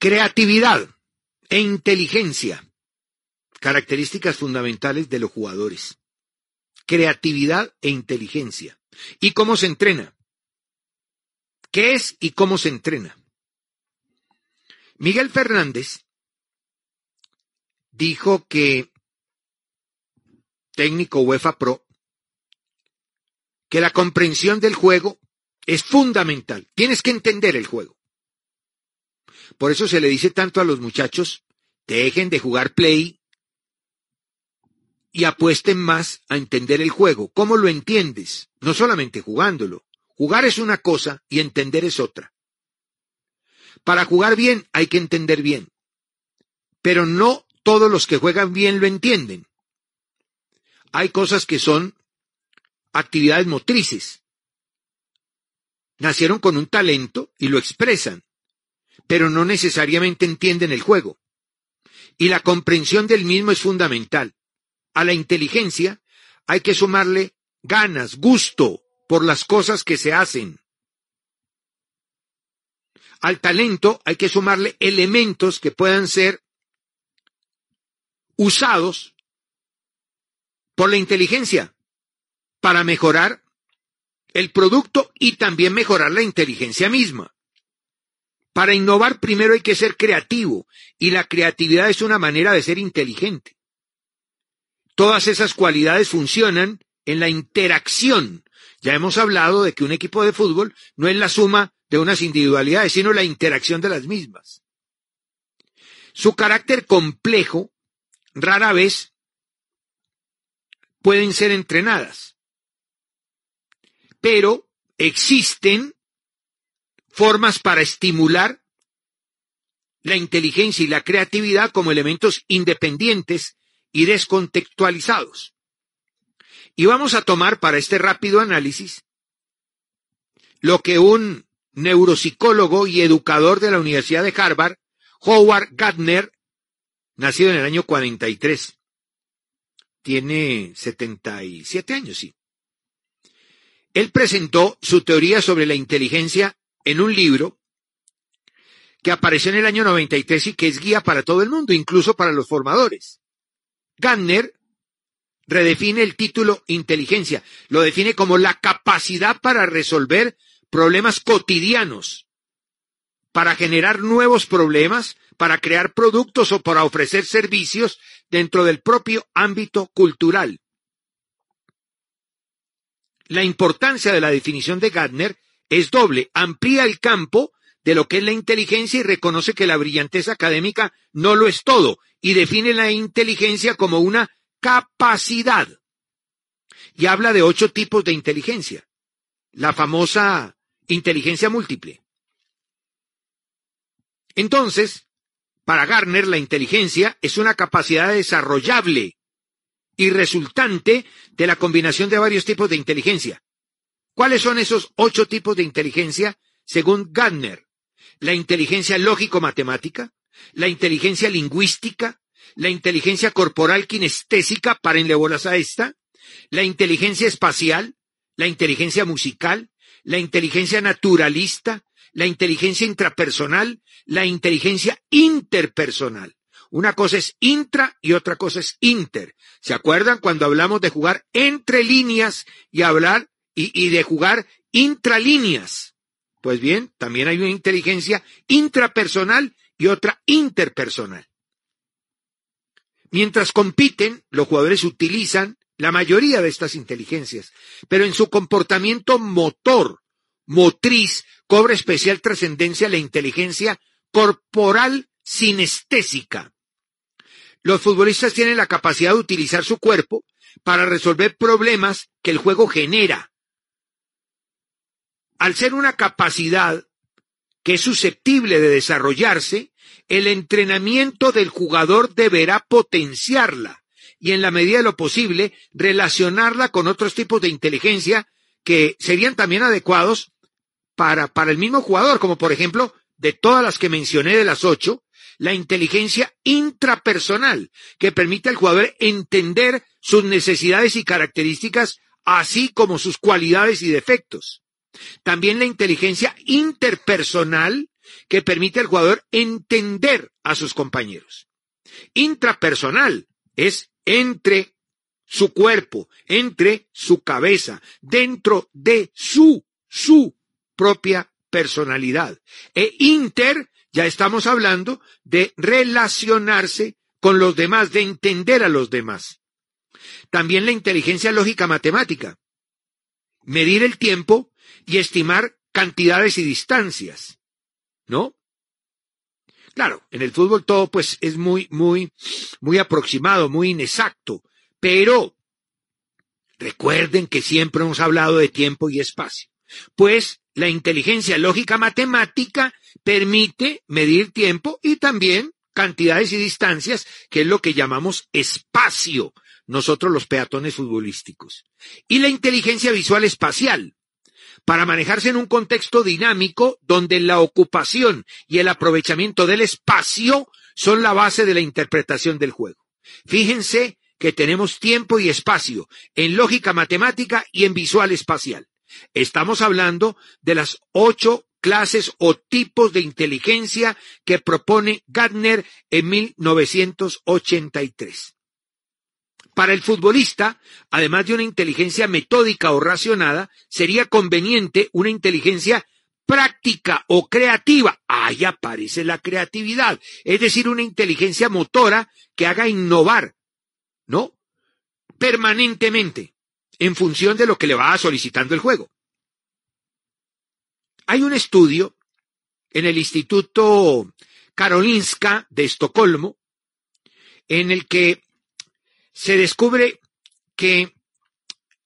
Creatividad e inteligencia. Características fundamentales de los jugadores. Creatividad e inteligencia. ¿Y cómo se entrena? ¿Qué es y cómo se entrena? Miguel Fernández dijo que, técnico UEFA Pro, que la comprensión del juego es fundamental. Tienes que entender el juego. Por eso se le dice tanto a los muchachos, dejen de jugar play y apuesten más a entender el juego. ¿Cómo lo entiendes? No solamente jugándolo. Jugar es una cosa y entender es otra. Para jugar bien hay que entender bien. Pero no todos los que juegan bien lo entienden. Hay cosas que son actividades motrices. Nacieron con un talento y lo expresan pero no necesariamente entienden el juego. Y la comprensión del mismo es fundamental. A la inteligencia hay que sumarle ganas, gusto por las cosas que se hacen. Al talento hay que sumarle elementos que puedan ser usados por la inteligencia para mejorar el producto y también mejorar la inteligencia misma. Para innovar primero hay que ser creativo y la creatividad es una manera de ser inteligente. Todas esas cualidades funcionan en la interacción. Ya hemos hablado de que un equipo de fútbol no es la suma de unas individualidades, sino la interacción de las mismas. Su carácter complejo rara vez pueden ser entrenadas, pero existen formas para estimular la inteligencia y la creatividad como elementos independientes y descontextualizados. Y vamos a tomar para este rápido análisis lo que un neuropsicólogo y educador de la Universidad de Harvard, Howard Gardner, nacido en el año 43, tiene 77 años, sí. Él presentó su teoría sobre la inteligencia en un libro que apareció en el año 93 y que es guía para todo el mundo, incluso para los formadores. Gardner redefine el título inteligencia, lo define como la capacidad para resolver problemas cotidianos, para generar nuevos problemas, para crear productos o para ofrecer servicios dentro del propio ámbito cultural. La importancia de la definición de Gardner es doble, amplía el campo de lo que es la inteligencia y reconoce que la brillantez académica no lo es todo y define la inteligencia como una capacidad. Y habla de ocho tipos de inteligencia. La famosa inteligencia múltiple. Entonces, para Garner, la inteligencia es una capacidad desarrollable y resultante de la combinación de varios tipos de inteligencia. ¿Cuáles son esos ocho tipos de inteligencia según Gardner? La inteligencia lógico-matemática, la inteligencia lingüística, la inteligencia corporal kinestésica, párenle bolas a esta, la inteligencia espacial, la inteligencia musical, la inteligencia naturalista, la inteligencia intrapersonal, la inteligencia interpersonal. Una cosa es intra y otra cosa es inter. ¿Se acuerdan cuando hablamos de jugar entre líneas y hablar y, de jugar intralíneas. Pues bien, también hay una inteligencia intrapersonal y otra interpersonal. Mientras compiten, los jugadores utilizan la mayoría de estas inteligencias, pero en su comportamiento motor, motriz, cobra especial trascendencia la inteligencia corporal sinestésica. Los futbolistas tienen la capacidad de utilizar su cuerpo para resolver problemas que el juego genera al ser una capacidad que es susceptible de desarrollarse, el entrenamiento del jugador deberá potenciarla y en la medida de lo posible relacionarla con otros tipos de inteligencia que serían también adecuados para, para el mismo jugador, como por ejemplo, de todas las que mencioné de las ocho, la inteligencia intrapersonal, que permite al jugador entender sus necesidades y características, así como sus cualidades y defectos. También la inteligencia interpersonal, que permite al jugador entender a sus compañeros. Intrapersonal es entre su cuerpo, entre su cabeza, dentro de su, su propia personalidad. E inter, ya estamos hablando de relacionarse con los demás, de entender a los demás. También la inteligencia lógica matemática. Medir el tiempo y estimar cantidades y distancias. ¿No? Claro, en el fútbol todo pues es muy, muy, muy aproximado, muy inexacto, pero recuerden que siempre hemos hablado de tiempo y espacio. Pues la inteligencia lógica matemática permite medir tiempo y también cantidades y distancias, que es lo que llamamos espacio, nosotros los peatones futbolísticos. Y la inteligencia visual espacial, para manejarse en un contexto dinámico donde la ocupación y el aprovechamiento del espacio son la base de la interpretación del juego. Fíjense que tenemos tiempo y espacio en lógica matemática y en visual espacial. Estamos hablando de las ocho clases o tipos de inteligencia que propone Gardner en 1983. Para el futbolista, además de una inteligencia metódica o racionada, sería conveniente una inteligencia práctica o creativa. Ahí aparece la creatividad, es decir, una inteligencia motora que haga innovar, ¿no? Permanentemente, en función de lo que le va solicitando el juego. Hay un estudio en el Instituto Karolinska de Estocolmo en el que se descubre que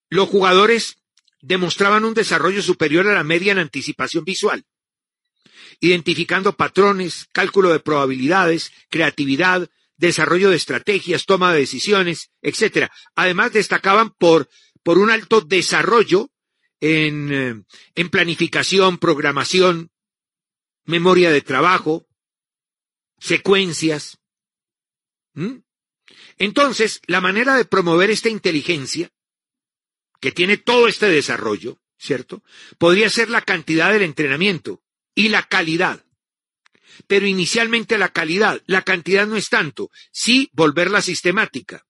los jugadores demostraban un desarrollo superior a la media en anticipación visual, identificando patrones, cálculo de probabilidades, creatividad, desarrollo de estrategias, toma de decisiones, etc. Además destacaban por, por un alto desarrollo en, eh, en planificación, programación, memoria de trabajo, secuencias. Entonces, la manera de promover esta inteligencia, que tiene todo este desarrollo, ¿cierto? Podría ser la cantidad del entrenamiento y la calidad. Pero inicialmente la calidad, la cantidad no es tanto, sí volverla sistemática.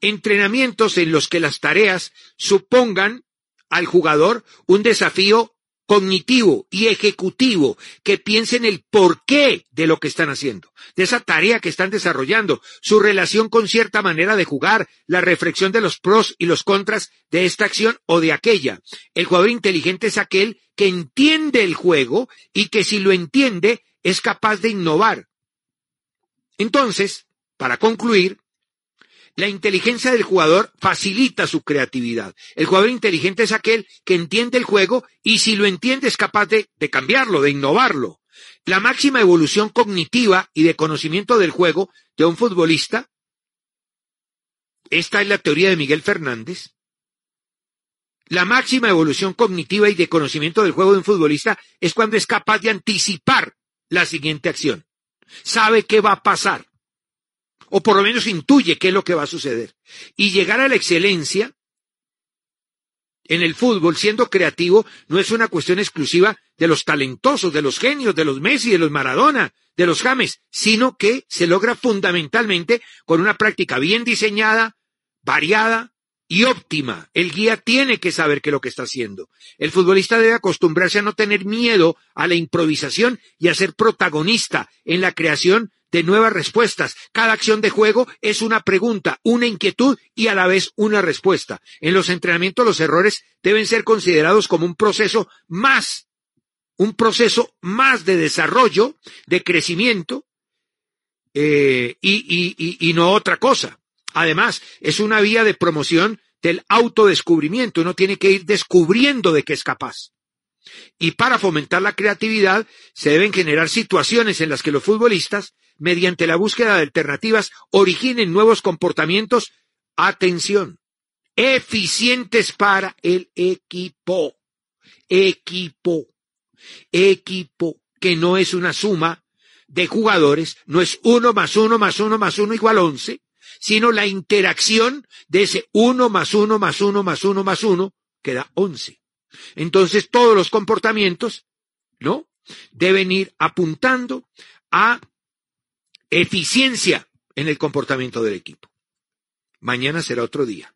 Entrenamientos en los que las tareas supongan al jugador un desafío cognitivo y ejecutivo que piensen el porqué de lo que están haciendo, de esa tarea que están desarrollando, su relación con cierta manera de jugar, la reflexión de los pros y los contras de esta acción o de aquella. El jugador inteligente es aquel que entiende el juego y que si lo entiende es capaz de innovar. Entonces, para concluir, la inteligencia del jugador facilita su creatividad. El jugador inteligente es aquel que entiende el juego y si lo entiende es capaz de, cambiarlo, de innovarlo. La máxima evolución cognitiva y de conocimiento del juego de un futbolista, esta es la teoría de Miguel Fernández, la máxima evolución cognitiva y de conocimiento del juego de un futbolista es cuando es capaz de anticipar la siguiente acción. Sabe qué va a pasar o por lo menos intuye qué es lo que va a suceder. Y llegar a la excelencia en el fútbol, siendo creativo, no es una cuestión exclusiva de los talentosos, de los genios, de los Messi, de los Maradona, de los James, sino que se logra fundamentalmente con una práctica bien diseñada, variada y óptima. El guía tiene que saber qué es lo que está haciendo. El futbolista debe acostumbrarse a no tener miedo a la improvisación y a ser protagonista en la creación de nuevas respuestas. Cada acción de juego es una pregunta, una inquietud y a la vez una respuesta. En los entrenamientos los errores deben ser considerados como un proceso más, un proceso más de desarrollo, de crecimiento eh, y, y no otra cosa. Además, es una vía de promoción del autodescubrimiento. Uno tiene que ir descubriendo de qué es capaz. Y para fomentar la creatividad se deben generar situaciones en las que los futbolistas, mediante la búsqueda de alternativas, originen nuevos comportamientos, atención, eficientes para el equipo. Equipo. Equipo, que no es una suma de jugadores, no es uno más uno más uno más uno igual once, sino la interacción de ese uno más uno más uno más uno más uno que da once. Entonces todos los comportamientos, ¿no? Deben ir apuntando a eficiencia en el comportamiento del equipo. Mañana será otro día.